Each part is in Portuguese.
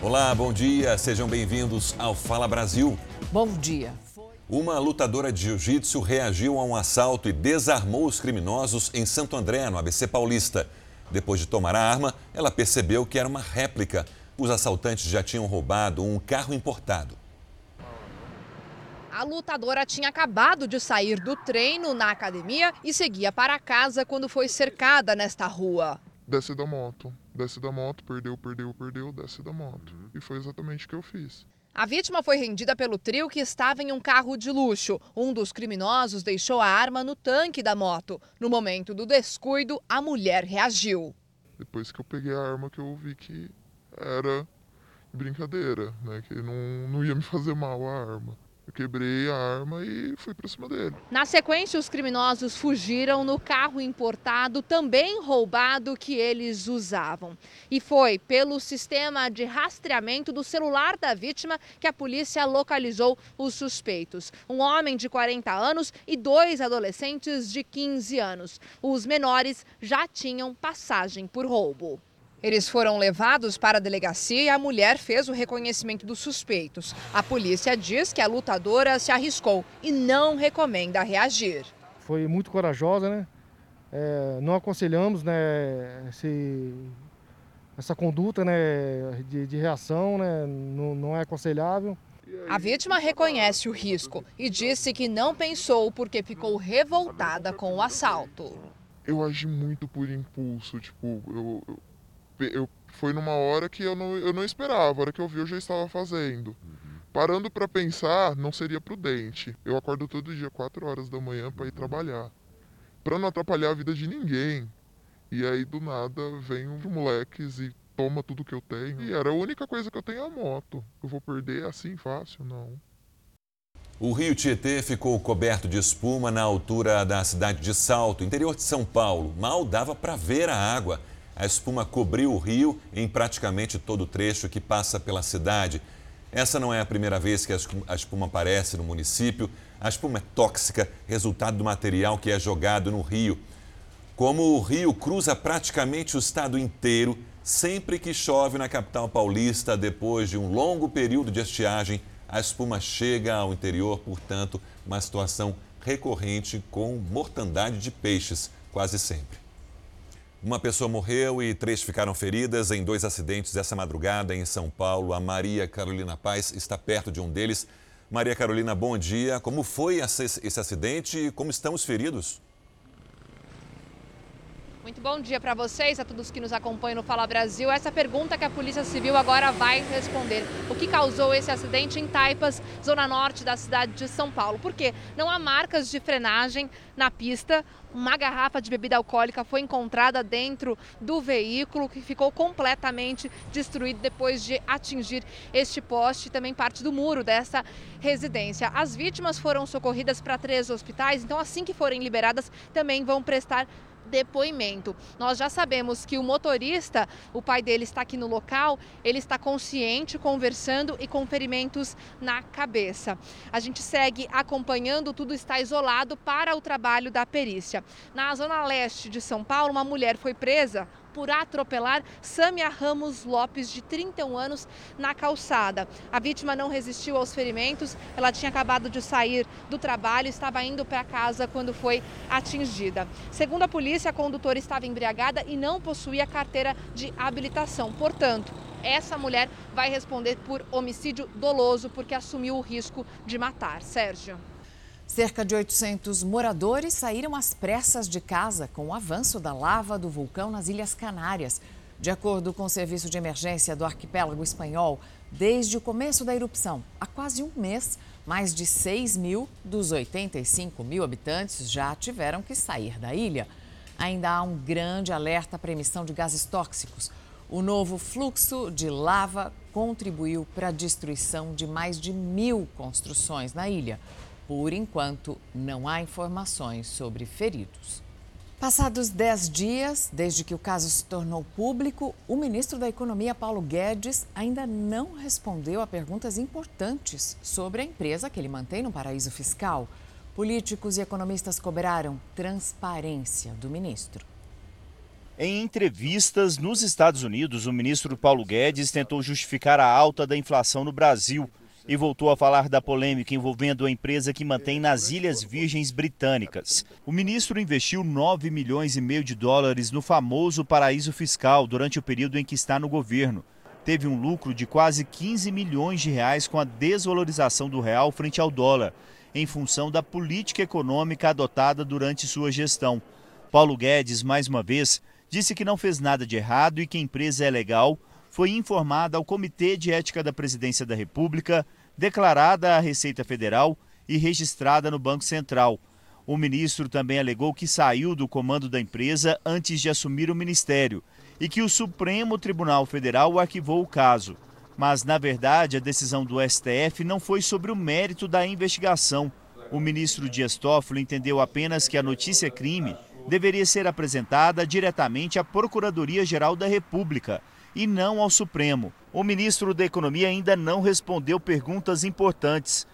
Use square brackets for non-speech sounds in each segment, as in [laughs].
Olá, bom dia, sejam bem-vindos ao Fala Brasil. Bom dia. Uma lutadora de jiu-jitsu reagiu a um assalto e desarmou os criminosos em Santo André, no ABC Paulista. Depois de tomar a arma, ela percebeu que era uma réplica. Os assaltantes já tinham roubado um carro importado. A lutadora tinha acabado de sair do treino na academia e seguia para casa quando foi cercada nesta rua. Desce da moto, desce da moto, perdeu, perdeu, perdeu, desce da moto. E foi exatamente o que eu fiz. A vítima foi rendida pelo trio que estava em um carro de luxo. Um dos criminosos deixou a arma no tanque da moto. No momento do descuido, a mulher reagiu. Depois que eu peguei a arma, que eu vi que era brincadeira, né? Que não, não ia me fazer mal a arma. Eu quebrei a arma e fui para cima dele. Na sequência, os criminosos fugiram no carro importado, também roubado, que eles usavam. E foi pelo sistema de rastreamento do celular da vítima que a polícia localizou os suspeitos. Um homem de 40 anos e dois adolescentes de 15 anos. Os menores já tinham passagem por roubo. Eles foram levados para a delegacia e a mulher fez o reconhecimento dos suspeitos. A polícia diz que a lutadora se arriscou e não recomenda reagir. Foi muito corajosa, né? É, não aconselhamos né, esse, essa conduta né, de, de reação, né, não, não é aconselhável. A vítima reconhece o risco e disse que não pensou porque ficou revoltada com o assalto. Eu agi muito por impulso, tipo, eu, eu eu, foi numa hora que eu não, eu não esperava, a hora que eu vi eu já estava fazendo. Uhum. Parando para pensar, não seria prudente. Eu acordo todo dia 4 horas da manhã para ir trabalhar. Para não atrapalhar a vida de ninguém. E aí do nada vem uns moleques e toma tudo que eu tenho. E era a única coisa que eu tenho a moto. Eu vou perder assim fácil? Não. O rio Tietê ficou coberto de espuma na altura da cidade de Salto, interior de São Paulo. Mal dava para ver a água. A espuma cobriu o rio em praticamente todo o trecho que passa pela cidade. Essa não é a primeira vez que a espuma aparece no município. A espuma é tóxica, resultado do material que é jogado no rio. Como o rio cruza praticamente o estado inteiro, sempre que chove na capital paulista, depois de um longo período de estiagem, a espuma chega ao interior, portanto, uma situação recorrente com mortandade de peixes, quase sempre. Uma pessoa morreu e três ficaram feridas em dois acidentes essa madrugada em São Paulo. A Maria Carolina Paz está perto de um deles. Maria Carolina, bom dia. Como foi esse acidente e como estão os feridos? Muito bom dia para vocês, a todos que nos acompanham no Fala Brasil. Essa pergunta que a Polícia Civil agora vai responder. O que causou esse acidente em Taipas, zona norte da cidade de São Paulo? Por quê? Não há marcas de frenagem na pista. Uma garrafa de bebida alcoólica foi encontrada dentro do veículo que ficou completamente destruído depois de atingir este poste e também parte do muro dessa residência. As vítimas foram socorridas para três hospitais, então assim que forem liberadas também vão prestar depoimento. Nós já sabemos que o motorista, o pai dele está aqui no local, ele está consciente, conversando e com ferimentos na cabeça. A gente segue acompanhando, tudo está isolado para o trabalho da perícia. Na zona leste de São Paulo, uma mulher foi presa por atropelar Sâmia Ramos Lopes, de 31 anos, na calçada. A vítima não resistiu aos ferimentos, ela tinha acabado de sair do trabalho estava indo para casa quando foi atingida. Segundo a polícia, a condutora estava embriagada e não possuía carteira de habilitação. Portanto, essa mulher vai responder por homicídio doloso porque assumiu o risco de matar. Sérgio. Cerca de 800 moradores saíram às pressas de casa com o avanço da lava do vulcão nas Ilhas Canárias. De acordo com o Serviço de Emergência do Arquipélago Espanhol, desde o começo da erupção, há quase um mês, mais de 6 mil dos 85 mil habitantes já tiveram que sair da ilha. Ainda há um grande alerta para emissão de gases tóxicos. O novo fluxo de lava contribuiu para a destruição de mais de mil construções na ilha. Por enquanto, não há informações sobre feridos. Passados 10 dias desde que o caso se tornou público, o ministro da Economia, Paulo Guedes, ainda não respondeu a perguntas importantes sobre a empresa que ele mantém no paraíso fiscal. Políticos e economistas cobraram transparência do ministro. Em entrevistas nos Estados Unidos, o ministro Paulo Guedes tentou justificar a alta da inflação no Brasil e voltou a falar da polêmica envolvendo a empresa que mantém nas Ilhas Virgens Britânicas. O ministro investiu 9 milhões e meio de dólares no famoso paraíso fiscal durante o período em que está no governo. Teve um lucro de quase 15 milhões de reais com a desvalorização do real frente ao dólar, em função da política econômica adotada durante sua gestão. Paulo Guedes, mais uma vez, disse que não fez nada de errado e que a empresa é legal, foi informada ao Comitê de Ética da Presidência da República declarada à Receita Federal e registrada no Banco Central. O ministro também alegou que saiu do comando da empresa antes de assumir o ministério e que o Supremo Tribunal Federal arquivou o caso. Mas, na verdade, a decisão do STF não foi sobre o mérito da investigação. O ministro Dias Toffoli entendeu apenas que a notícia crime deveria ser apresentada diretamente à Procuradoria-Geral da República e não ao Supremo. O ministro da Economia ainda não respondeu perguntas importantes.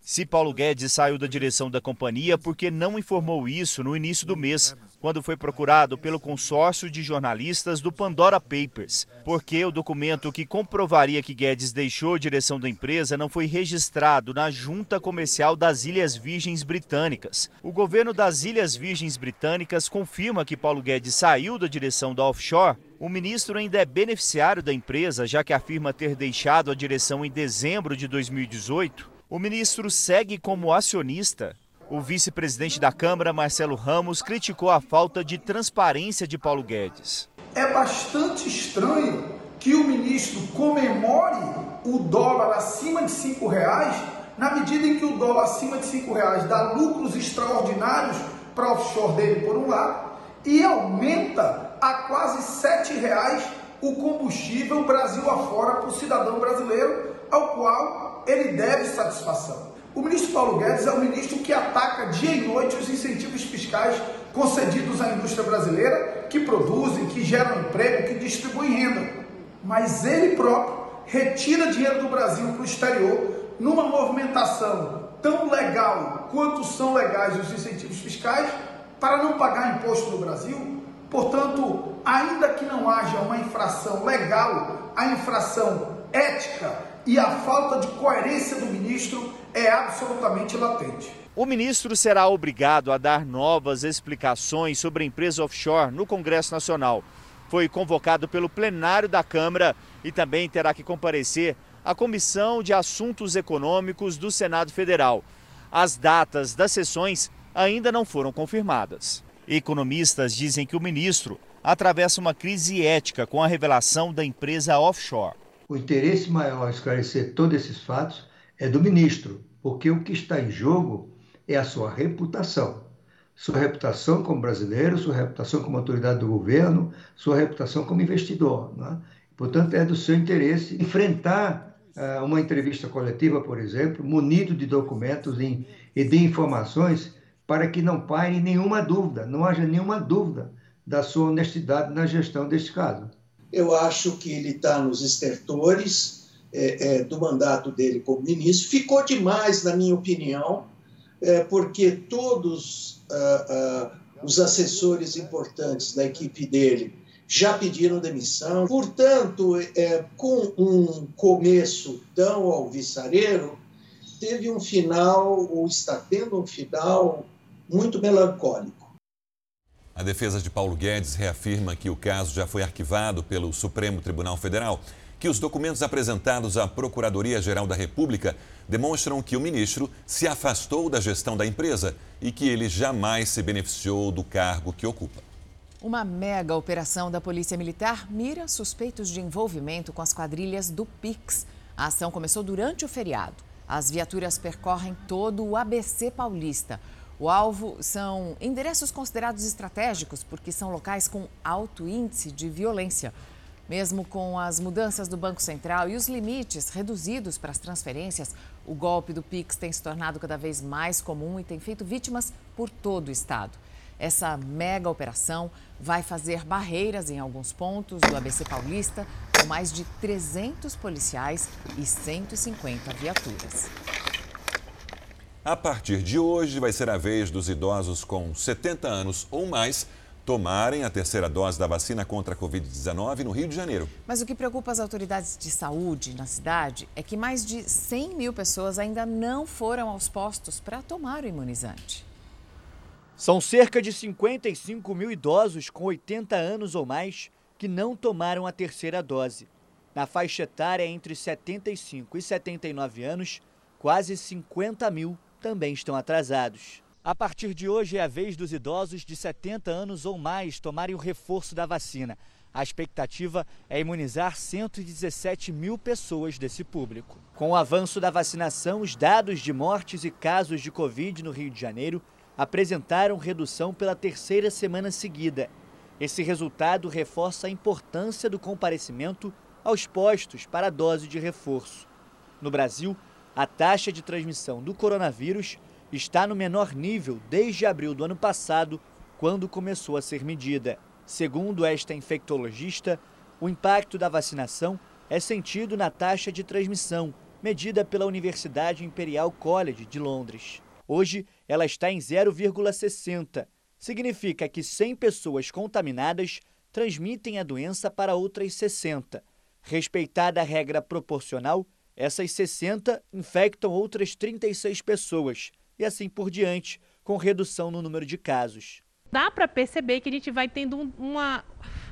Se Paulo Guedes saiu da direção da companhia porque não informou isso no início do mês, quando foi procurado pelo consórcio de jornalistas do Pandora Papers, porque o documento que comprovaria que Guedes deixou a direção da empresa não foi registrado na Junta Comercial das Ilhas Virgens Britânicas. O governo das Ilhas Virgens Britânicas confirma que Paulo Guedes saiu da direção da offshore o ministro ainda é beneficiário da empresa, já que afirma ter deixado a direção em dezembro de 2018. O ministro segue como acionista. O vice-presidente da Câmara, Marcelo Ramos, criticou a falta de transparência de Paulo Guedes. É bastante estranho que o ministro comemore o dólar acima de cinco reais, na medida em que o dólar acima de cinco reais dá lucros extraordinários para o offshore dele, por um lado, e aumenta a quase sete reais o combustível Brasil afora para o cidadão brasileiro, ao qual ele deve satisfação. O ministro Paulo Guedes é o ministro que ataca dia e noite os incentivos fiscais concedidos à indústria brasileira, que produzem, que geram emprego, que distribuem renda. Mas ele próprio retira dinheiro do Brasil para o exterior numa movimentação tão legal quanto são legais os incentivos fiscais para não pagar imposto no Brasil. Portanto, ainda que não haja uma infração legal, a infração ética e a falta de coerência do ministro é absolutamente latente. O ministro será obrigado a dar novas explicações sobre a empresa offshore no Congresso Nacional. Foi convocado pelo plenário da Câmara e também terá que comparecer à Comissão de Assuntos Econômicos do Senado Federal. As datas das sessões ainda não foram confirmadas. Economistas dizem que o ministro atravessa uma crise ética com a revelação da empresa offshore. O interesse maior a esclarecer todos esses fatos é do ministro, porque o que está em jogo é a sua reputação. Sua reputação como brasileiro, sua reputação como autoridade do governo, sua reputação como investidor. Né? Portanto, é do seu interesse enfrentar uh, uma entrevista coletiva, por exemplo, munido de documentos e de informações para que não paire nenhuma dúvida, não haja nenhuma dúvida da sua honestidade na gestão deste caso. Eu acho que ele está nos estertores é, é, do mandato dele como ministro. Ficou demais, na minha opinião, é, porque todos ah, ah, os assessores importantes da equipe dele já pediram demissão. Portanto, é, com um começo tão alvissareiro, teve um final, ou está tendo um final muito melancólico. A defesa de Paulo Guedes reafirma que o caso já foi arquivado pelo Supremo Tribunal Federal, que os documentos apresentados à Procuradoria-Geral da República demonstram que o ministro se afastou da gestão da empresa e que ele jamais se beneficiou do cargo que ocupa. Uma mega operação da Polícia Militar mira suspeitos de envolvimento com as quadrilhas do Pix. A ação começou durante o feriado. As viaturas percorrem todo o ABC paulista. O alvo são endereços considerados estratégicos porque são locais com alto índice de violência. Mesmo com as mudanças do Banco Central e os limites reduzidos para as transferências, o golpe do Pix tem se tornado cada vez mais comum e tem feito vítimas por todo o estado. Essa mega operação vai fazer barreiras em alguns pontos do ABC Paulista, com mais de 300 policiais e 150 viaturas. A partir de hoje, vai ser a vez dos idosos com 70 anos ou mais tomarem a terceira dose da vacina contra a Covid-19 no Rio de Janeiro. Mas o que preocupa as autoridades de saúde na cidade é que mais de 100 mil pessoas ainda não foram aos postos para tomar o imunizante. São cerca de 55 mil idosos com 80 anos ou mais que não tomaram a terceira dose. Na faixa etária entre 75 e 79 anos, quase 50 mil também estão atrasados. A partir de hoje é a vez dos idosos de 70 anos ou mais tomarem o reforço da vacina. A expectativa é imunizar 117 mil pessoas desse público. Com o avanço da vacinação, os dados de mortes e casos de Covid no Rio de Janeiro apresentaram redução pela terceira semana seguida. Esse resultado reforça a importância do comparecimento aos postos para a dose de reforço. No Brasil, a taxa de transmissão do coronavírus está no menor nível desde abril do ano passado, quando começou a ser medida. Segundo esta infectologista, o impacto da vacinação é sentido na taxa de transmissão, medida pela Universidade Imperial College de Londres. Hoje, ela está em 0,60. Significa que 100 pessoas contaminadas transmitem a doença para outras 60. Respeitada a regra proporcional, essas 60 infectam outras 36 pessoas, e assim por diante, com redução no número de casos. Dá para perceber que a gente vai tendo uma,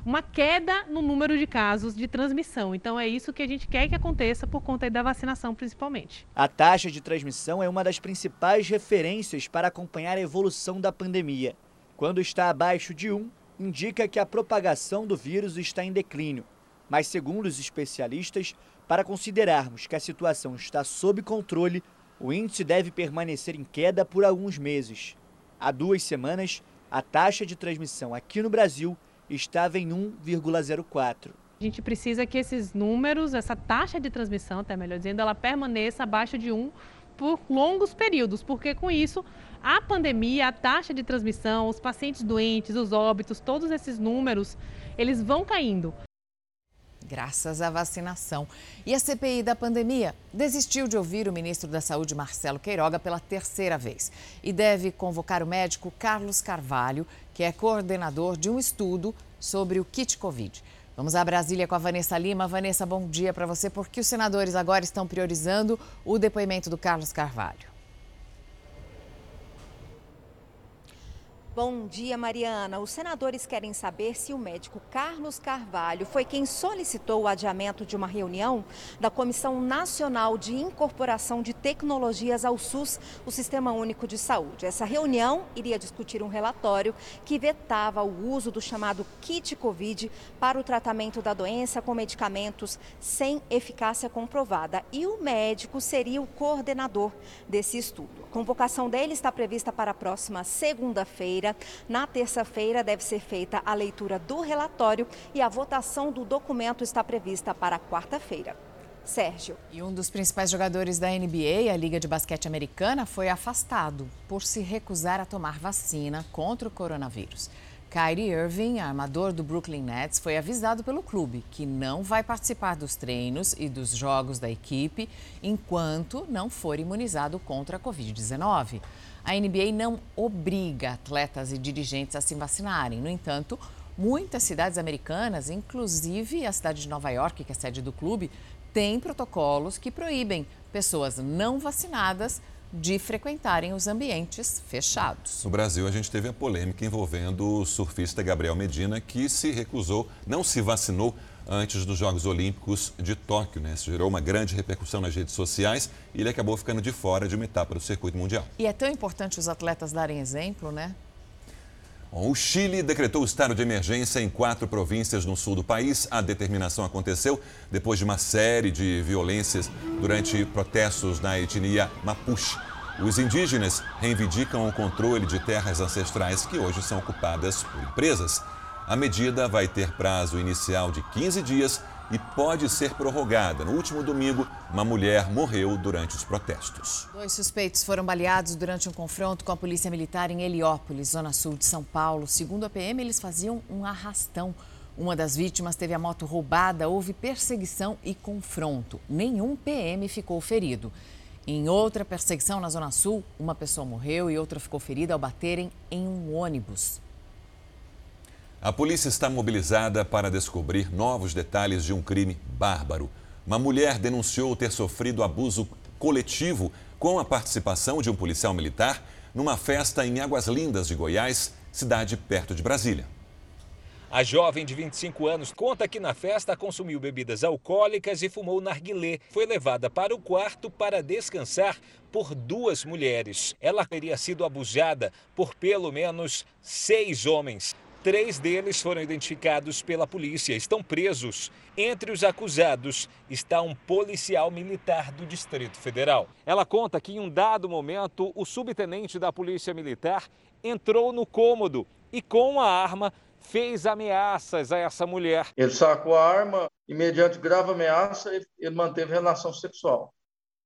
uma queda no número de casos de transmissão. Então é isso que a gente quer que aconteça por conta da vacinação, principalmente. A taxa de transmissão é uma das principais referências para acompanhar a evolução da pandemia. Quando está abaixo de 1, indica que a propagação do vírus está em declínio. Mas, segundo os especialistas, para considerarmos que a situação está sob controle, o índice deve permanecer em queda por alguns meses. Há duas semanas, a taxa de transmissão aqui no Brasil estava em 1,04. A gente precisa que esses números, essa taxa de transmissão, até melhor dizendo, ela permaneça abaixo de 1 por longos períodos, porque com isso a pandemia, a taxa de transmissão, os pacientes doentes, os óbitos, todos esses números, eles vão caindo graças à vacinação. E a CPI da pandemia desistiu de ouvir o ministro da Saúde, Marcelo Queiroga, pela terceira vez e deve convocar o médico Carlos Carvalho, que é coordenador de um estudo sobre o kit Covid. Vamos a Brasília com a Vanessa Lima. Vanessa, bom dia para você, porque os senadores agora estão priorizando o depoimento do Carlos Carvalho. Bom dia, Mariana. Os senadores querem saber se o médico Carlos Carvalho foi quem solicitou o adiamento de uma reunião da Comissão Nacional de Incorporação de Tecnologias ao SUS, o Sistema Único de Saúde. Essa reunião iria discutir um relatório que vetava o uso do chamado kit Covid para o tratamento da doença com medicamentos sem eficácia comprovada. E o médico seria o coordenador desse estudo. A convocação dele está prevista para a próxima segunda-feira. Na terça-feira deve ser feita a leitura do relatório e a votação do documento está prevista para quarta-feira. Sérgio. E um dos principais jogadores da NBA, a Liga de Basquete Americana, foi afastado por se recusar a tomar vacina contra o coronavírus. Kyrie Irving, armador do Brooklyn Nets, foi avisado pelo clube que não vai participar dos treinos e dos jogos da equipe enquanto não for imunizado contra a Covid-19. A NBA não obriga atletas e dirigentes a se vacinarem. No entanto, muitas cidades americanas, inclusive a cidade de Nova York, que é sede do clube, têm protocolos que proíbem pessoas não vacinadas de frequentarem os ambientes fechados. No Brasil, a gente teve a polêmica envolvendo o surfista Gabriel Medina, que se recusou, não se vacinou antes dos Jogos Olímpicos de Tóquio. Né? Isso gerou uma grande repercussão nas redes sociais e ele acabou ficando de fora de uma etapa do circuito mundial. E é tão importante os atletas darem exemplo, né? O Chile decretou o estado de emergência em quatro províncias no sul do país. A determinação aconteceu depois de uma série de violências durante protestos na etnia Mapuche. Os indígenas reivindicam o controle de terras ancestrais que hoje são ocupadas por empresas. A medida vai ter prazo inicial de 15 dias e pode ser prorrogada. No último domingo, uma mulher morreu durante os protestos. Dois suspeitos foram baleados durante um confronto com a Polícia Militar em Heliópolis, zona sul de São Paulo. Segundo a PM, eles faziam um arrastão. Uma das vítimas teve a moto roubada, houve perseguição e confronto. Nenhum PM ficou ferido. Em outra perseguição na Zona Sul, uma pessoa morreu e outra ficou ferida ao baterem em um ônibus. A polícia está mobilizada para descobrir novos detalhes de um crime bárbaro. Uma mulher denunciou ter sofrido abuso coletivo com a participação de um policial militar numa festa em Águas Lindas de Goiás, cidade perto de Brasília. A jovem de 25 anos conta que na festa consumiu bebidas alcoólicas e fumou narguilé. Foi levada para o quarto para descansar por duas mulheres. Ela teria sido abusada por pelo menos seis homens. Três deles foram identificados pela polícia, estão presos. Entre os acusados está um policial militar do Distrito Federal. Ela conta que em um dado momento o subtenente da Polícia Militar entrou no cômodo e com a arma fez ameaças a essa mulher. Ele sacou a arma e, mediante grave ameaça, ele manteve relação sexual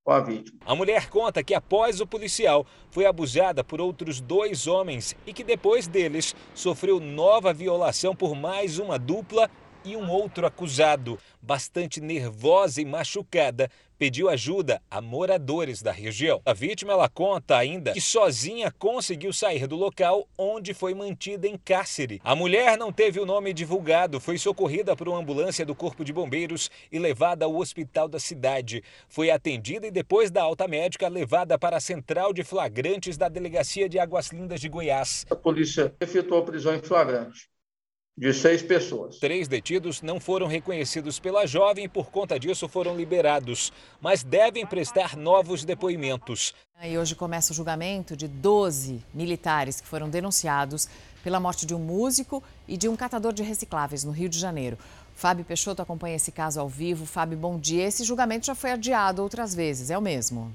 com a vítima. A mulher conta que após o policial foi abusada por outros dois homens e que depois deles sofreu nova violação por mais uma dupla e um outro acusado. Bastante nervosa e machucada, pediu ajuda a moradores da região. A vítima ela conta ainda que sozinha conseguiu sair do local onde foi mantida em cárcere. A mulher não teve o nome divulgado, foi socorrida por uma ambulância do Corpo de Bombeiros e levada ao hospital da cidade. Foi atendida e depois da alta médica levada para a central de flagrantes da delegacia de Águas Lindas de Goiás. A polícia efetuou a prisão em flagrante de seis pessoas. Três detidos não foram reconhecidos pela jovem e, por conta disso, foram liberados, mas devem prestar novos depoimentos. E hoje começa o julgamento de 12 militares que foram denunciados pela morte de um músico e de um catador de recicláveis no Rio de Janeiro. Fábio Peixoto acompanha esse caso ao vivo. Fábio, bom dia. Esse julgamento já foi adiado outras vezes, é o mesmo?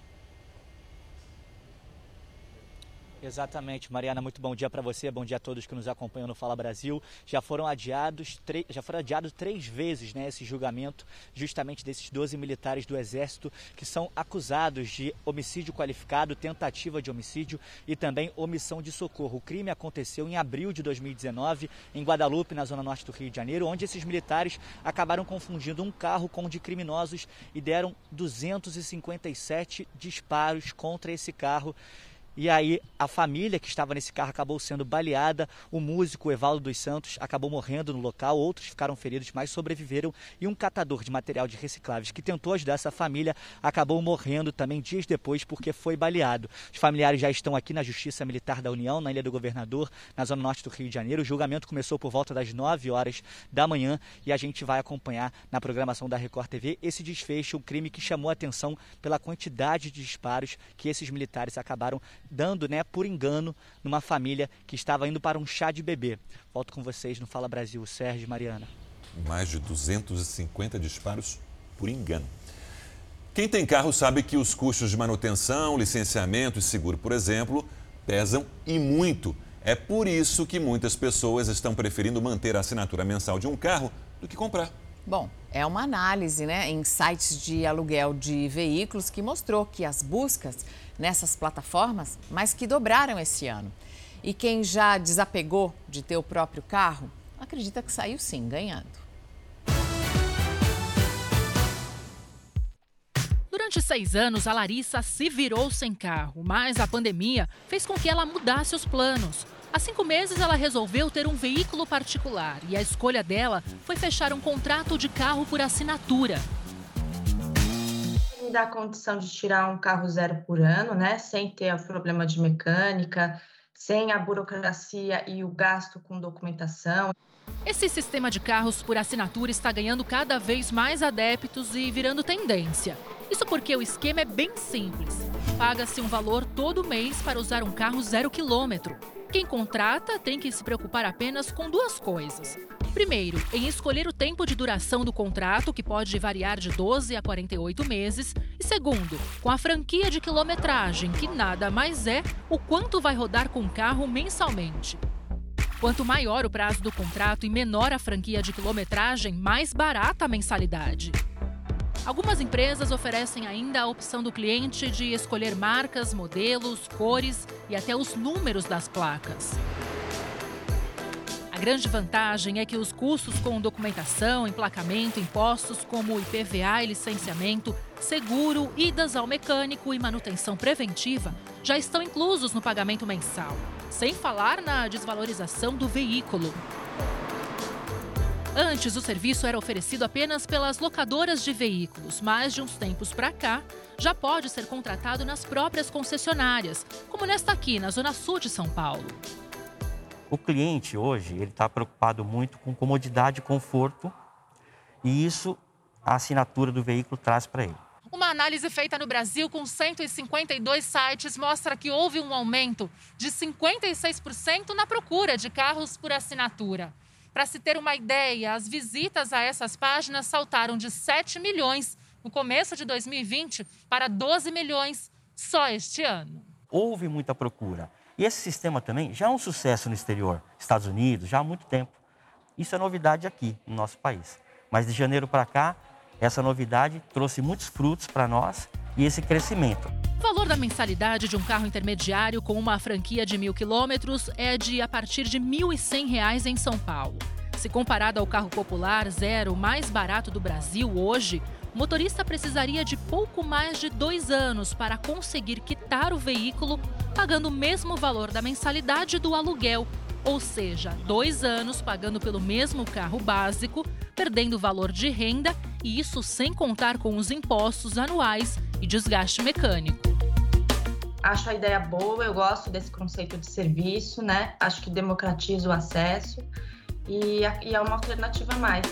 Exatamente, Mariana, muito bom dia para você, bom dia a todos que nos acompanham no Fala Brasil. Já foram adiados, já foram adiados três vezes né, esse julgamento, justamente desses 12 militares do Exército que são acusados de homicídio qualificado, tentativa de homicídio e também omissão de socorro. O crime aconteceu em abril de 2019 em Guadalupe, na zona norte do Rio de Janeiro, onde esses militares acabaram confundindo um carro com um de criminosos e deram 257 disparos contra esse carro. E aí a família que estava nesse carro acabou sendo baleada. O músico Evaldo dos Santos acabou morrendo no local, outros ficaram feridos, mas sobreviveram. E um catador de material de recicláveis que tentou ajudar essa família acabou morrendo também dias depois porque foi baleado. Os familiares já estão aqui na Justiça Militar da União, na Ilha do Governador, na zona norte do Rio de Janeiro. O julgamento começou por volta das 9 horas da manhã e a gente vai acompanhar na programação da Record TV esse desfecho, um crime que chamou a atenção pela quantidade de disparos que esses militares acabaram dando, né, por engano, numa família que estava indo para um chá de bebê. Volto com vocês no Fala Brasil, Sérgio e Mariana. Mais de 250 disparos por engano. Quem tem carro sabe que os custos de manutenção, licenciamento e seguro, por exemplo, pesam e muito. É por isso que muitas pessoas estão preferindo manter a assinatura mensal de um carro do que comprar. Bom, é uma análise né, em sites de aluguel de veículos que mostrou que as buscas nessas plataformas mais que dobraram esse ano. E quem já desapegou de ter o próprio carro, acredita que saiu sim ganhando. Durante seis anos, a Larissa se virou sem carro, mas a pandemia fez com que ela mudasse os planos. Há cinco meses, ela resolveu ter um veículo particular e a escolha dela foi fechar um contrato de carro por assinatura me dá a condição de tirar um carro zero por ano, né, sem ter o problema de mecânica, sem a burocracia e o gasto com documentação. Esse sistema de carros por assinatura está ganhando cada vez mais adeptos e virando tendência. Isso porque o esquema é bem simples. Paga-se um valor todo mês para usar um carro zero quilômetro. Quem contrata tem que se preocupar apenas com duas coisas: Primeiro, em escolher o tempo de duração do contrato, que pode variar de 12 a 48 meses. E segundo, com a franquia de quilometragem, que nada mais é o quanto vai rodar com o carro mensalmente. Quanto maior o prazo do contrato e menor a franquia de quilometragem, mais barata a mensalidade. Algumas empresas oferecem ainda a opção do cliente de escolher marcas, modelos, cores e até os números das placas. A grande vantagem é que os custos com documentação, emplacamento, impostos como IPVA e licenciamento, seguro, idas ao mecânico e manutenção preventiva já estão inclusos no pagamento mensal, sem falar na desvalorização do veículo. Antes, o serviço era oferecido apenas pelas locadoras de veículos, mas de uns tempos para cá, já pode ser contratado nas próprias concessionárias, como nesta aqui, na Zona Sul de São Paulo. O cliente hoje ele está preocupado muito com comodidade e conforto, e isso a assinatura do veículo traz para ele. Uma análise feita no Brasil com 152 sites mostra que houve um aumento de 56% na procura de carros por assinatura. Para se ter uma ideia, as visitas a essas páginas saltaram de 7 milhões no começo de 2020 para 12 milhões só este ano. Houve muita procura. E esse sistema também já é um sucesso no exterior, Estados Unidos, já há muito tempo. Isso é novidade aqui no nosso país. Mas de janeiro para cá, essa novidade trouxe muitos frutos para nós e esse crescimento. O valor da mensalidade de um carro intermediário com uma franquia de mil quilômetros é de a partir de R$ 1.100 em São Paulo. Se comparado ao carro popular zero mais barato do Brasil hoje, o motorista precisaria de pouco mais de dois anos para conseguir quitar o veículo, pagando o mesmo valor da mensalidade do aluguel, ou seja, dois anos pagando pelo mesmo carro básico, perdendo valor de renda e isso sem contar com os impostos anuais e desgaste mecânico. Acho a ideia boa, eu gosto desse conceito de serviço, né? Acho que democratiza o acesso e, e é uma alternativa a mais.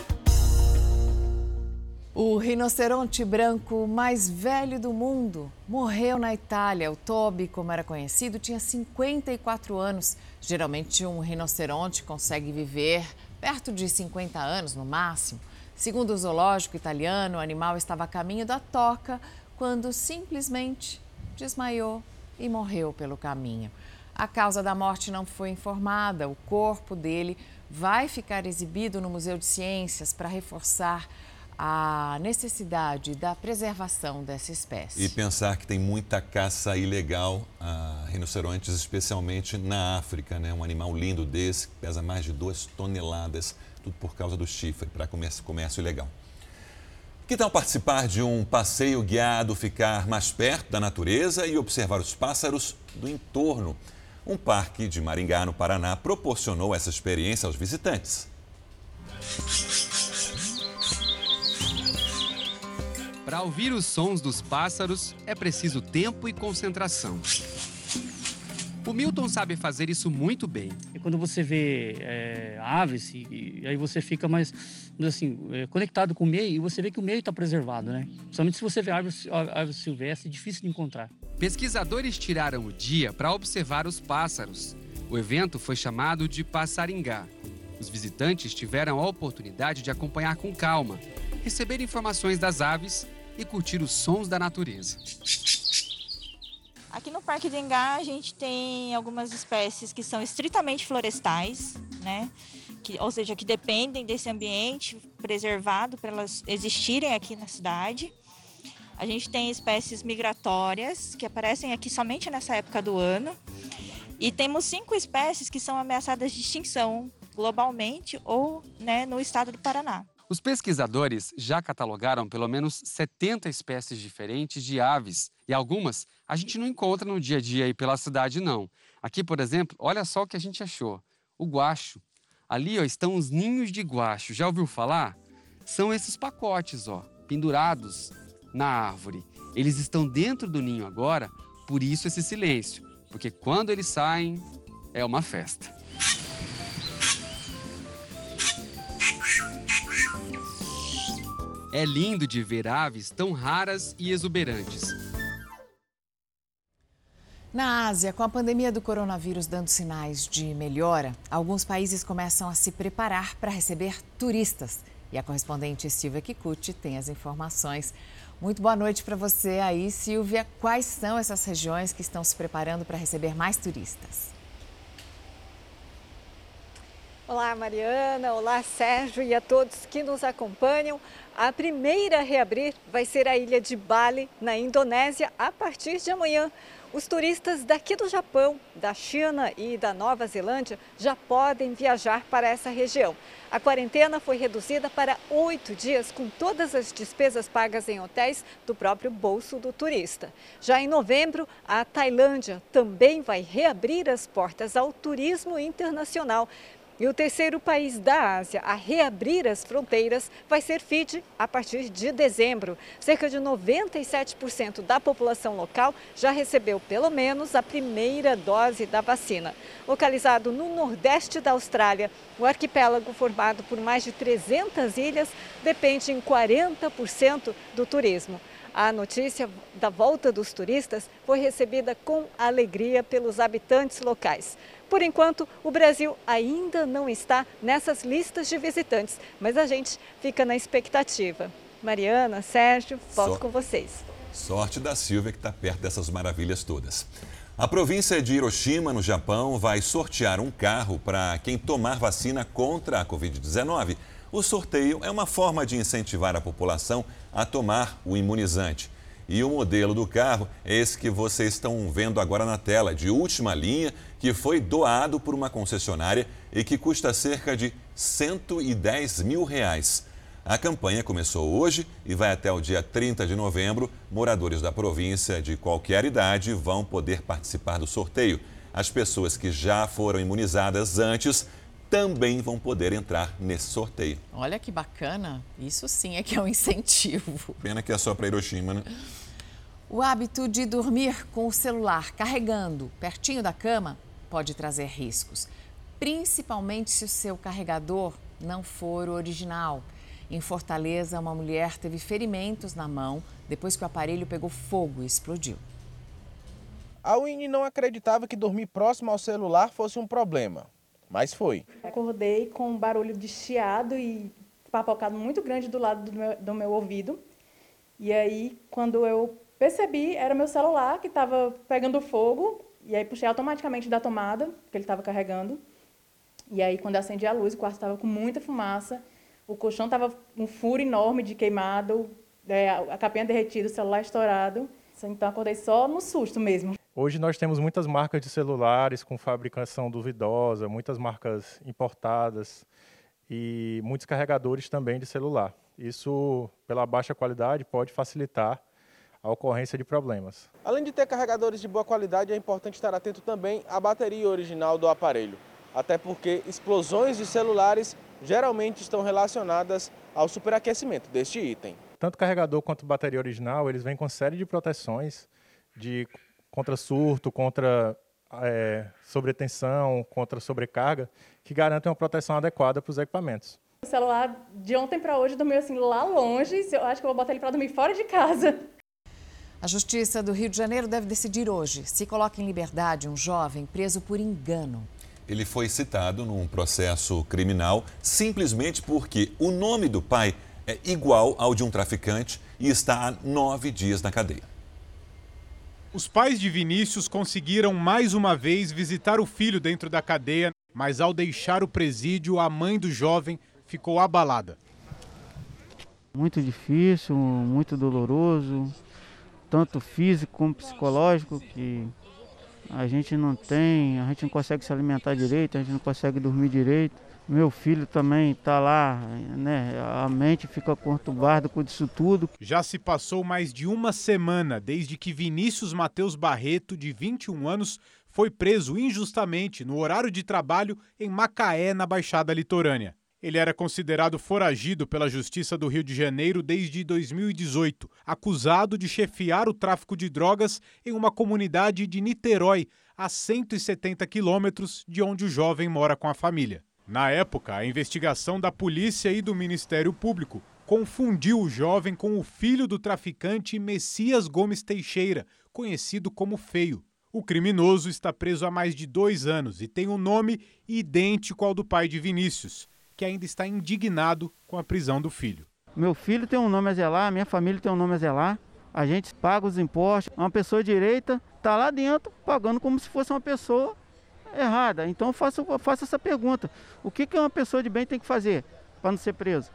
O rinoceronte branco mais velho do mundo morreu na Itália. O Toby, como era conhecido, tinha 54 anos. Geralmente, um rinoceronte consegue viver perto de 50 anos no máximo. Segundo o zoológico italiano, o animal estava a caminho da toca quando simplesmente desmaiou e morreu pelo caminho. A causa da morte não foi informada. O corpo dele vai ficar exibido no Museu de Ciências para reforçar a necessidade da preservação dessa espécie. E pensar que tem muita caça ilegal a rinocerontes, especialmente na África, né? Um animal lindo desse, que pesa mais de duas toneladas, tudo por causa do chifre, para comércio, comércio ilegal. Que tal participar de um passeio guiado, ficar mais perto da natureza e observar os pássaros do entorno? Um parque de Maringá, no Paraná, proporcionou essa experiência aos visitantes. Para ouvir os sons dos pássaros, é preciso tempo e concentração. O Milton sabe fazer isso muito bem. E quando você vê é, aves, e, e, aí você fica mais assim, é, conectado com o meio e você vê que o meio está preservado, né? Principalmente se você vê árvores, árvores silvestres, é difícil de encontrar. Pesquisadores tiraram o dia para observar os pássaros. O evento foi chamado de Passaringá. Os visitantes tiveram a oportunidade de acompanhar com calma, receber informações das aves e curtir os sons da natureza. Aqui no Parque de Engá a gente tem algumas espécies que são estritamente florestais, né? Que, ou seja, que dependem desse ambiente preservado para elas existirem aqui na cidade. A gente tem espécies migratórias que aparecem aqui somente nessa época do ano. E temos cinco espécies que são ameaçadas de extinção globalmente ou né, no estado do Paraná. Os pesquisadores já catalogaram pelo menos 70 espécies diferentes de aves e algumas a gente não encontra no dia a dia aí pela cidade não. Aqui, por exemplo, olha só o que a gente achou. O guacho. Ali ó, estão os ninhos de guacho. Já ouviu falar? São esses pacotes, ó, pendurados na árvore. Eles estão dentro do ninho agora, por isso esse silêncio, porque quando eles saem é uma festa. É lindo de ver aves tão raras e exuberantes. Na Ásia, com a pandemia do coronavírus dando sinais de melhora, alguns países começam a se preparar para receber turistas. E a correspondente Silvia Kikuchi tem as informações. Muito boa noite para você aí, Silvia. Quais são essas regiões que estão se preparando para receber mais turistas? Olá, Mariana. Olá, Sérgio e a todos que nos acompanham. A primeira a reabrir vai ser a ilha de Bali, na Indonésia, a partir de amanhã. Os turistas daqui do Japão, da China e da Nova Zelândia já podem viajar para essa região. A quarentena foi reduzida para oito dias, com todas as despesas pagas em hotéis do próprio bolso do turista. Já em novembro, a Tailândia também vai reabrir as portas ao turismo internacional E o terceiro país da Ásia a reabrir as fronteiras vai ser Fiji a partir de dezembro. Cerca de 97% da população local já recebeu pelo menos a primeira dose da vacina. Localizado no nordeste da Austrália, o arquipélago, formado por mais de 300 ilhas, depende em 40% do turismo. A notícia da volta dos turistas foi recebida com alegria pelos habitantes locais. Por enquanto, o Brasil ainda não está nessas listas de visitantes, mas a gente fica na expectativa. Mariana, Sérgio, volto com vocês. Sorte da Silvia que está perto dessas maravilhas todas. A província de Hiroshima, no Japão, vai sortear um carro para quem tomar vacina contra a Covid-19. O sorteio é uma forma de incentivar a população a tomar o imunizante. E o modelo do carro é esse que vocês estão vendo agora na tela, de última linha, que foi doado por uma concessionária e que custa cerca de 110 mil reais. A campanha começou hoje e vai até o dia 30 de novembro. Moradores da província de qualquer idade vão poder participar do sorteio. As pessoas que já foram imunizadas antes também vão poder entrar nesse sorteio. Olha que bacana. Isso sim é que é um [laughs] incentivo. Pena que é só para Hiroshima, né? O hábito de dormir com o celular carregando pertinho da cama pode trazer riscos, principalmente se o seu carregador não for o original. Em Fortaleza, uma mulher teve ferimentos na mão depois que o aparelho pegou fogo e explodiu. A Winnie não acreditava que dormir próximo ao celular fosse um problema, mas foi. Acordei com um barulho de chiado e papocado muito grande do lado do meu, do meu ouvido. E aí, quando eu Percebi, era meu celular que estava pegando fogo, e aí puxei automaticamente da tomada, que ele estava carregando. E aí, quando eu acendi a luz, o quarto estava com muita fumaça, o colchão estava um furo enorme de queimado, é, a capinha derretida, o celular estourado. Então, acordei só no susto mesmo. Hoje nós temos muitas marcas de celulares com fabricação duvidosa, muitas marcas importadas e muitos carregadores também de celular. Isso, pela baixa qualidade, pode facilitar a ocorrência de problemas. Além de ter carregadores de boa qualidade, é importante estar atento também à bateria original do aparelho, até porque explosões de celulares geralmente estão relacionadas ao superaquecimento deste item. Tanto carregador quanto bateria original, eles vêm com série de proteções de contra surto, contra é, sobretensão, contra sobrecarga, que garantem uma proteção adequada para os equipamentos. O celular de ontem para hoje dormiu assim lá longe, eu acho que eu vou botar ele para dormir fora de casa. A Justiça do Rio de Janeiro deve decidir hoje se coloca em liberdade um jovem preso por engano. Ele foi citado num processo criminal simplesmente porque o nome do pai é igual ao de um traficante e está há nove dias na cadeia. Os pais de Vinícius conseguiram mais uma vez visitar o filho dentro da cadeia, mas ao deixar o presídio, a mãe do jovem ficou abalada. Muito difícil, muito doloroso tanto físico como psicológico, que a gente não tem, a gente não consegue se alimentar direito, a gente não consegue dormir direito. Meu filho também está lá, né? A mente fica conturbada com isso tudo. Já se passou mais de uma semana desde que Vinícius Mateus Barreto, de 21 anos, foi preso injustamente no horário de trabalho em Macaé, na Baixada Litorânea. Ele era considerado foragido pela Justiça do Rio de Janeiro desde 2018, acusado de chefiar o tráfico de drogas em uma comunidade de Niterói, a 170 quilômetros de onde o jovem mora com a família. Na época, a investigação da polícia e do Ministério Público confundiu o jovem com o filho do traficante Messias Gomes Teixeira, conhecido como Feio. O criminoso está preso há mais de dois anos e tem um nome idêntico ao do pai de Vinícius que ainda está indignado com a prisão do filho. Meu filho tem um nome a zelar, minha família tem um nome a zelar. A gente paga os impostos. Uma pessoa direita está lá dentro pagando como se fosse uma pessoa errada. Então faço, faço essa pergunta: o que, que uma pessoa de bem tem que fazer para não ser preso?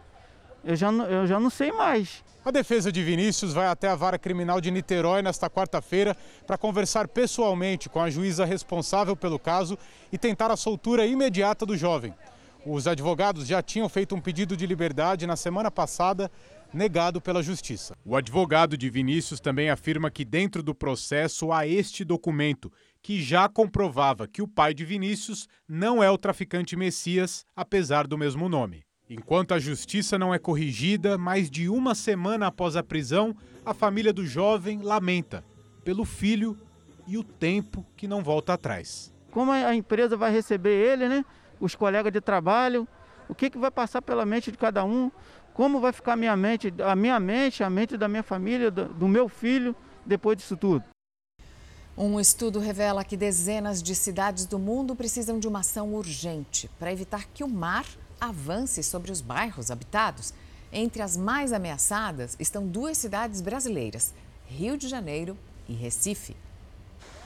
Eu já, eu já não sei mais. A defesa de Vinícius vai até a vara criminal de Niterói nesta quarta-feira para conversar pessoalmente com a juíza responsável pelo caso e tentar a soltura imediata do jovem. Os advogados já tinham feito um pedido de liberdade na semana passada, negado pela Justiça. O advogado de Vinícius também afirma que dentro do processo há este documento, que já comprovava que o pai de Vinícius não é o traficante Messias, apesar do mesmo nome. Enquanto a justiça não é corrigida, mais de uma semana após a prisão, a família do jovem lamenta pelo filho e o tempo que não volta atrás. Como a empresa vai receber ele, né? Os colegas de trabalho, o que, que vai passar pela mente de cada um, como vai ficar a minha mente, a minha mente, a mente da minha família, do, do meu filho, depois disso tudo. Um estudo revela que dezenas de cidades do mundo precisam de uma ação urgente para evitar que o mar avance sobre os bairros habitados. Entre as mais ameaçadas estão duas cidades brasileiras, Rio de Janeiro e Recife.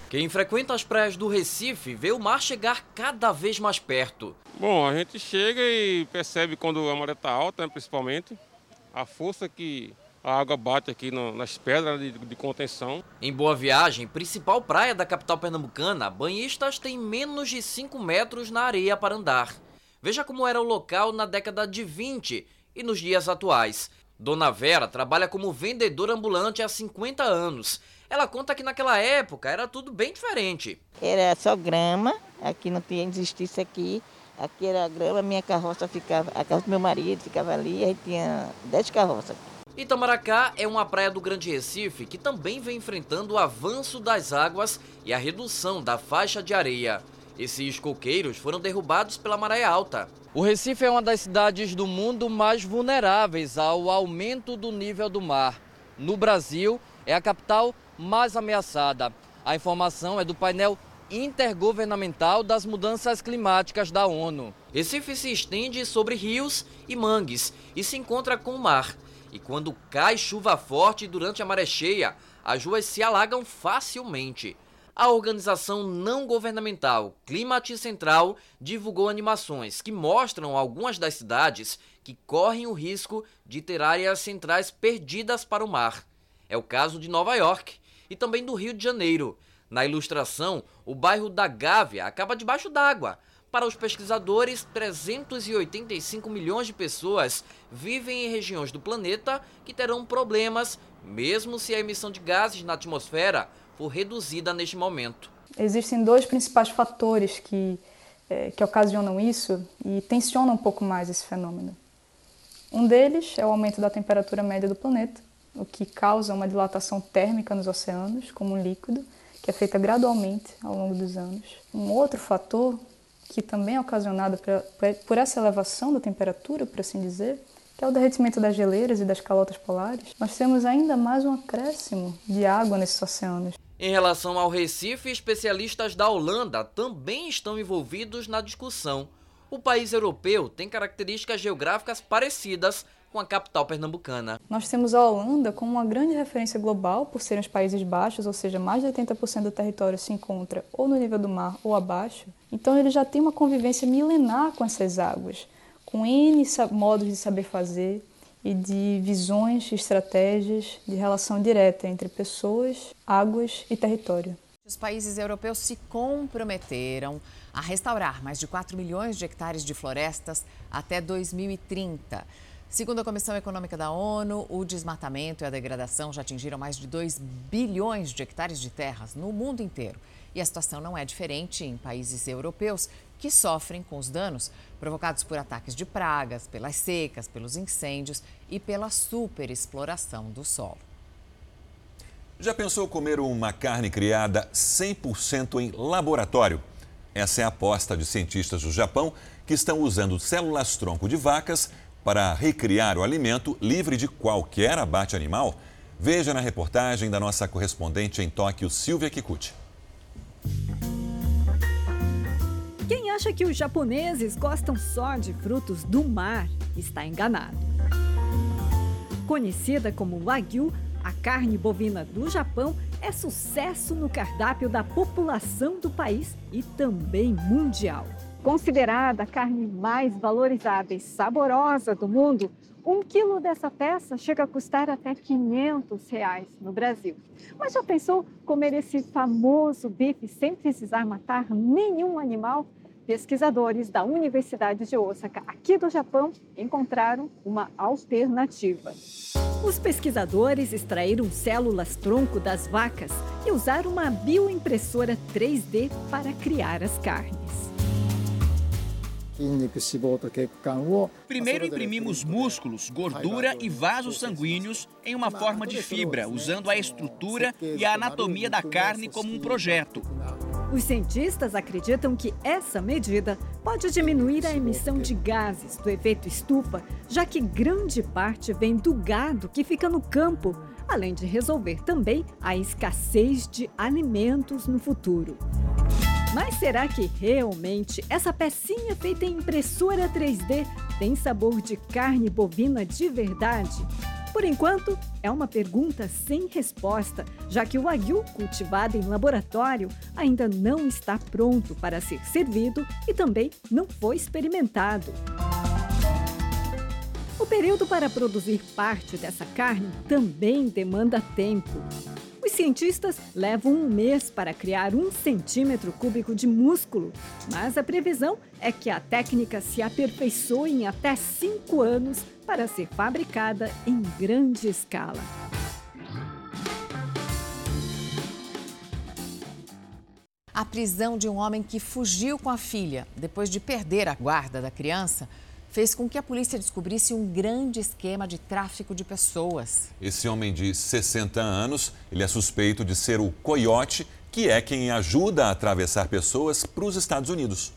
Quem frequenta as praias do Recife vê o mar chegar cada vez mais perto. Bom, a gente chega e percebe quando a maré está alta, né, principalmente, a força que a água bate aqui no, nas pedras de, de, contenção. Em Boa Viagem, principal praia da capital pernambucana, banhistas têm menos de 5 metros na areia para andar. Veja como era o local na década de 20 e nos dias atuais. Dona Vera trabalha como vendedora ambulante há 50 anos. Ela conta que naquela época era tudo bem diferente. Era só grama, aqui não tinha existisse aqui. Aqui era grama, minha carroça ficava, a carroça do meu marido ficava ali, aí tinha 10 carroças. Itamaracá é uma praia do Grande Recife que também vem enfrentando o avanço das águas e a redução da faixa de areia. Esses coqueiros foram derrubados pela maré alta. O Recife é uma das cidades do mundo mais vulneráveis ao aumento do nível do mar. No Brasil, é a capital mais ameaçada. A informação é do painel intergovernamental das mudanças climáticas da ONU. Recife se estende sobre rios e mangues e se encontra com o mar. E quando cai chuva forte durante a maré cheia, as ruas se alagam facilmente. A organização não governamental Climate Central divulgou animações que mostram algumas das cidades que correm o risco de ter áreas centrais perdidas para o mar. É o caso de Nova York e também do Rio de Janeiro. Na ilustração, o bairro da Gávea acaba debaixo d'água, para os pesquisadores, 385 milhões de pessoas vivem em regiões do planeta que terão problemas, mesmo se a emissão de gases na atmosfera for reduzida neste momento. Existem dois principais fatores que, é, que ocasionam isso e tensionam um pouco mais esse fenômeno. Um deles é o aumento da temperatura média do planeta, o que causa uma dilatação térmica nos oceanos, como um líquido, que é feita gradualmente ao longo dos anos. Um outro fator que também é ocasionado por essa elevação da temperatura, por assim dizer, que é o derretimento das geleiras e das calotas polares, nós temos ainda mais um acréscimo de água nesses oceanos. Em relação ao Recife, especialistas da Holanda também estão envolvidos na discussão. O país europeu tem características geográficas parecidas com a capital pernambucana. Nós temos a Holanda como uma grande referência global por serem os Países Baixos, ou seja, mais de 80% do território se encontra ou no nível do mar ou abaixo. Então ele já tem uma convivência milenar com essas águas, com N modos de saber fazer e de visões, estratégias de relação direta entre pessoas, águas e território. Os países europeus se comprometeram a restaurar mais de 4 milhões de hectares de florestas até 2030. Segundo a Comissão Econômica da ONU, o desmatamento e a degradação já atingiram mais de 2 bilhões de hectares de terras no mundo inteiro. E a situação não é diferente em países europeus que sofrem com os danos provocados por ataques de pragas, pelas secas, pelos incêndios e pela superexploração do solo. Já pensou comer uma carne criada 100% em laboratório? Essa é a aposta de cientistas do Japão que estão usando células-tronco de vacas para recriar o alimento livre de qualquer abate animal? Veja na reportagem da nossa correspondente em Tóquio, Silvia Kikuchi. Quem acha que os japoneses gostam só de frutos do mar está enganado. Conhecida como Wagyu, a carne bovina do Japão é sucesso no cardápio da população do país e também mundial. Considerada a carne mais valorizada e saborosa do mundo, um quilo dessa peça chega a custar até 500 reais no Brasil. Mas já pensou comer esse famoso bife sem precisar matar nenhum animal? pesquisadores da Universidade de Osaka, aqui do Japão, encontraram uma alternativa. Os pesquisadores extraíram células-tronco das vacas e usaram uma bioimpressora 3D para criar as carnes. Primeiro imprimimos músculos, gordura e vasos sanguíneos em uma forma de fibra, usando a estrutura e a anatomia da carne como um projeto. Os cientistas acreditam que essa medida pode diminuir a emissão de gases do efeito estufa, já que grande parte vem do gado que fica no campo, além de resolver também a escassez de alimentos no futuro. Mas será que realmente essa pecinha feita em impressora 3D tem sabor de carne bovina de verdade? Por enquanto, é uma pergunta sem resposta, já que o Wagyu cultivado em laboratório ainda não está pronto para ser servido e também não foi experimentado. O período para produzir parte dessa carne também demanda tempo. Os cientistas levam um mês para criar um centímetro cúbico de músculo, mas a previsão é que a técnica se aperfeiçoe em até cinco anos para ser fabricada em grande escala. A prisão de um homem que fugiu com a filha depois de perder a guarda da criança fez com que a polícia descobrisse um grande esquema de tráfico de pessoas. Esse homem de 60 anos, ele é suspeito de ser o coiote, que é quem ajuda a atravessar pessoas para os Estados Unidos.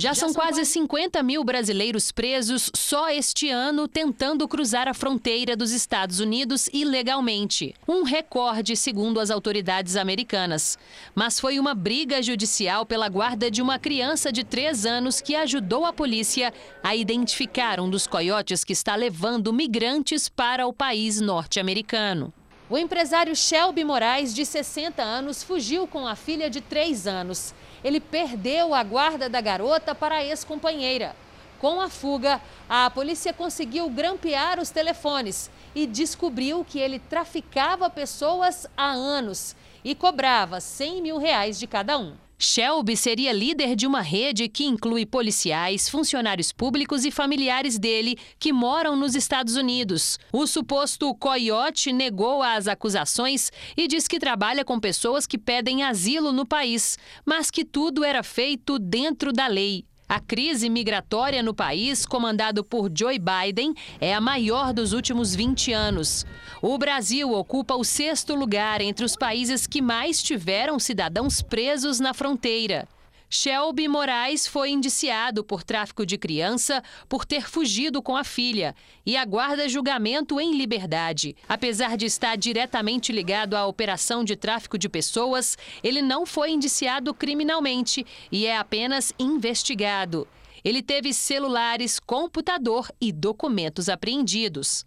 Já são quase 50 mil brasileiros presos só este ano tentando cruzar a fronteira dos Estados Unidos ilegalmente. Um recorde, segundo as autoridades americanas. Mas foi uma briga judicial pela guarda de uma criança de 3 anos que ajudou a polícia a identificar um dos coiotes que está levando migrantes para o país norte-americano. O empresário Shelby Moraes, de 60 anos, fugiu com a filha de 3 anos ele perdeu a guarda da garota para a ex-companheira. Com a fuga, a polícia conseguiu grampear os telefones e descobriu que ele traficava pessoas há anos e cobrava 100 mil reais de cada um. Shelby seria líder de uma rede que inclui policiais, funcionários públicos e familiares dele que moram nos Estados Unidos. O suposto coiote negou as acusações e diz que trabalha com pessoas que pedem asilo no país, mas que tudo era feito dentro da lei. A crise migratória no país, comandado por Joe Biden, é a maior dos últimos 20 anos. O Brasil ocupa o sexto lugar entre os países que mais tiveram cidadãos presos na fronteira. Shelby Moraes foi indiciado por tráfico de criança por ter fugido com a filha e aguarda julgamento em liberdade. Apesar de estar diretamente ligado à operação de tráfico de pessoas, ele não foi indiciado criminalmente e é apenas investigado. Ele teve celulares, computador e documentos apreendidos.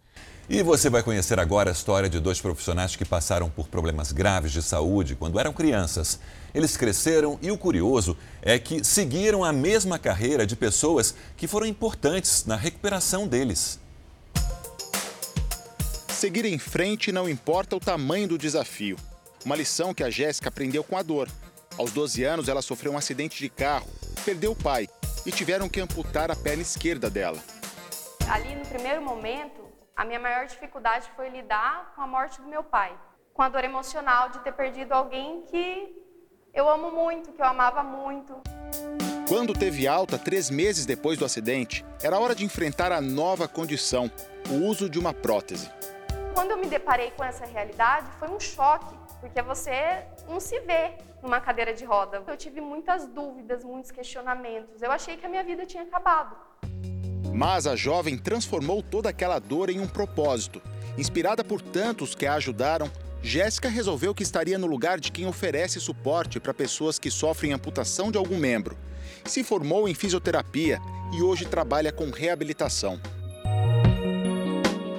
E você vai conhecer agora a história de dois profissionais que passaram por problemas graves de saúde quando eram crianças. Eles cresceram e o curioso é que seguiram a mesma carreira de pessoas que foram importantes na recuperação deles. Seguir em frente não importa o tamanho do desafio. Uma lição que a Jéssica aprendeu com a dor. Aos 12 anos, ela sofreu um acidente de carro, perdeu o pai e tiveram que amputar a perna esquerda dela. Ali no primeiro momento, a minha maior dificuldade foi lidar com a morte do meu pai, com a dor emocional de ter perdido alguém que eu amo muito, que eu amava muito. Quando teve alta, três meses depois do acidente, era hora de enfrentar a nova condição, o uso de uma prótese. Quando eu me deparei com essa realidade, foi um choque, porque você não se vê numa cadeira de roda. Eu tive muitas dúvidas, muitos questionamentos. Eu achei que a minha vida tinha acabado. Mas a jovem transformou toda aquela dor em um propósito. Inspirada por tantos que a ajudaram, Jéssica resolveu que estaria no lugar de quem oferece suporte para pessoas que sofrem amputação de algum membro. Se formou em fisioterapia e hoje trabalha com reabilitação.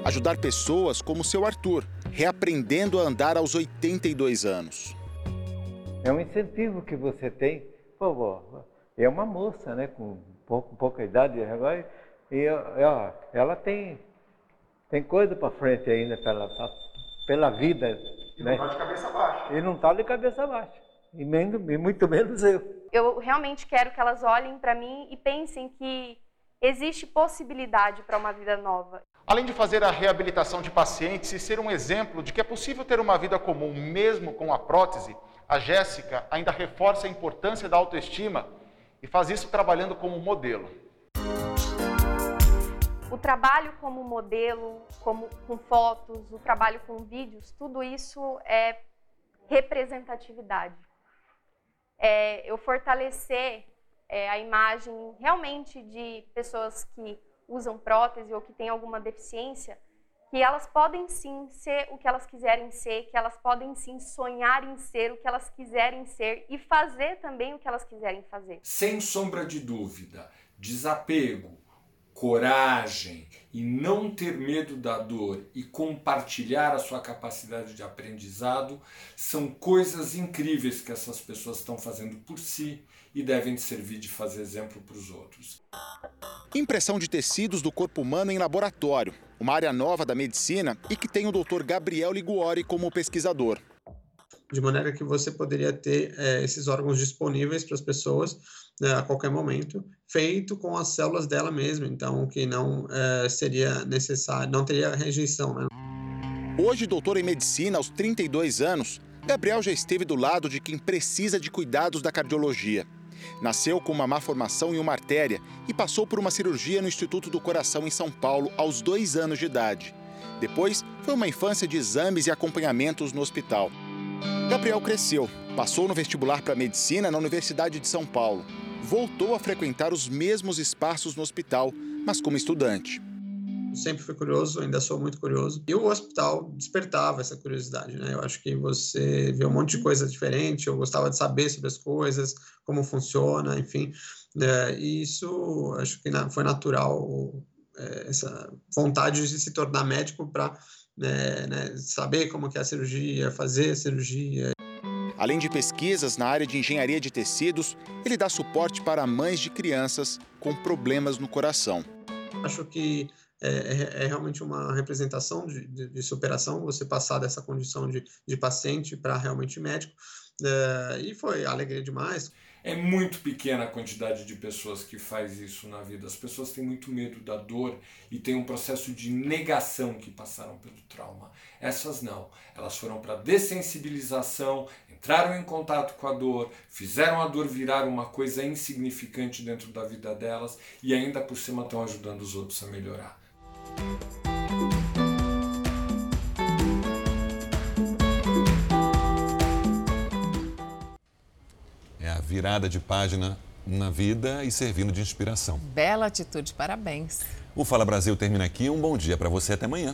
Ajudar pessoas como seu Arthur, reaprendendo a andar aos 82 anos. É um incentivo que você tem. Pô, é uma moça, né, com pouco, pouca idade agora, e ó, ela tem, tem coisa para frente ainda para ela pela vida. E né? não está de cabeça baixa. E não está de cabeça baixa. E, menos, e muito menos eu. eu realmente quero que elas olhem para mim e pensem que existe possibilidade para uma vida nova. Além de fazer a reabilitação de pacientes e ser um exemplo de que é possível ter uma vida comum mesmo com a prótese, a Jéssica ainda reforça a importância da autoestima e faz isso trabalhando como modelo. O trabalho como modelo, como, com fotos, o trabalho com vídeos, tudo isso é representatividade é, eu fortalecer é, a imagem realmente de pessoas que usam prótese ou que têm alguma deficiência, que elas podem sim ser o que elas quiserem ser, que elas podem sim sonhar em ser o que elas quiserem ser e fazer também o que elas quiserem fazer. Sem sombra de dúvida, desapego, coragem e não ter medo da dor e compartilhar a sua capacidade de aprendizado são coisas incríveis que essas pessoas estão fazendo por si e devem servir de fazer exemplo para os outros. Impressão de tecidos do corpo humano em laboratório, uma área nova da medicina e que tem o Dr. Gabriel Liguori como pesquisador de maneira que você poderia ter é, esses órgãos disponíveis para as pessoas né, a qualquer momento, feito com as células dela mesma, então que não é, seria necessário, não teria rejeição. Né? Hoje, doutor em medicina aos 32 anos, Gabriel já esteve do lado de quem precisa de cuidados da cardiologia. Nasceu com uma má formação em uma artéria e passou por uma cirurgia no Instituto do Coração em São Paulo aos dois anos de idade. Depois, foi uma infância de exames e acompanhamentos no hospital. Gabriel cresceu, passou no vestibular para medicina na Universidade de São Paulo. Voltou a frequentar os mesmos espaços no hospital, mas como estudante. Sempre fui curioso, ainda sou muito curioso. E o hospital despertava essa curiosidade, né? Eu acho que você vê um monte de coisa diferente, eu gostava de saber sobre as coisas, como funciona, enfim. É, e isso acho que foi natural, é, essa vontade de se tornar médico para né, né, saber como que é a cirurgia, fazer a cirurgia. Além de pesquisas na área de engenharia de tecidos, ele dá suporte para mães de crianças com problemas no coração. Acho que é, é, é realmente uma representação de, de, de, superação, você passar dessa condição de, de paciente para realmente médico. É, e foi alegria demais. É muito pequena a quantidade de pessoas que faz isso na vida. As pessoas têm muito medo da dor e tem um processo de negação que passaram pelo trauma. Essas não. Elas foram para dessensibilização, entraram em contato com a dor, fizeram a dor virar uma coisa insignificante dentro da vida delas e ainda por cima estão ajudando os outros a melhorar. Virada de página na vida e servindo de inspiração. Bela atitude, parabéns. O Fala Brasil termina aqui. Um bom dia para você. Até amanhã.